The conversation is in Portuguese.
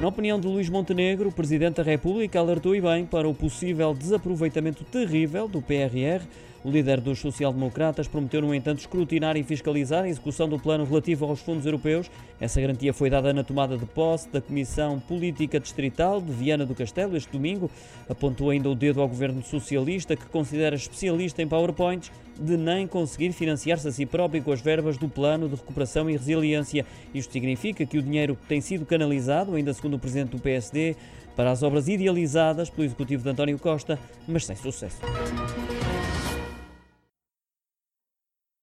Na opinião de Luís Montenegro, o Presidente da República alertou e bem para o possível desaproveitamento terrível do PRR. O líder dos social-democratas prometeu, no entanto, escrutinar e fiscalizar a execução do plano relativo aos fundos europeus. Essa garantia foi dada na tomada de posse da Comissão Política Distrital de Viana do Castelo este domingo. Apontou ainda o dedo ao governo socialista, que considera especialista em PowerPoints, de nem conseguir financiar-se a si próprio com as verbas do Plano de Recuperação e Resiliência. Isto significa que o dinheiro tem sido canalizado, ainda segundo o presidente do PSD, para as obras idealizadas pelo executivo de António Costa, mas sem sucesso.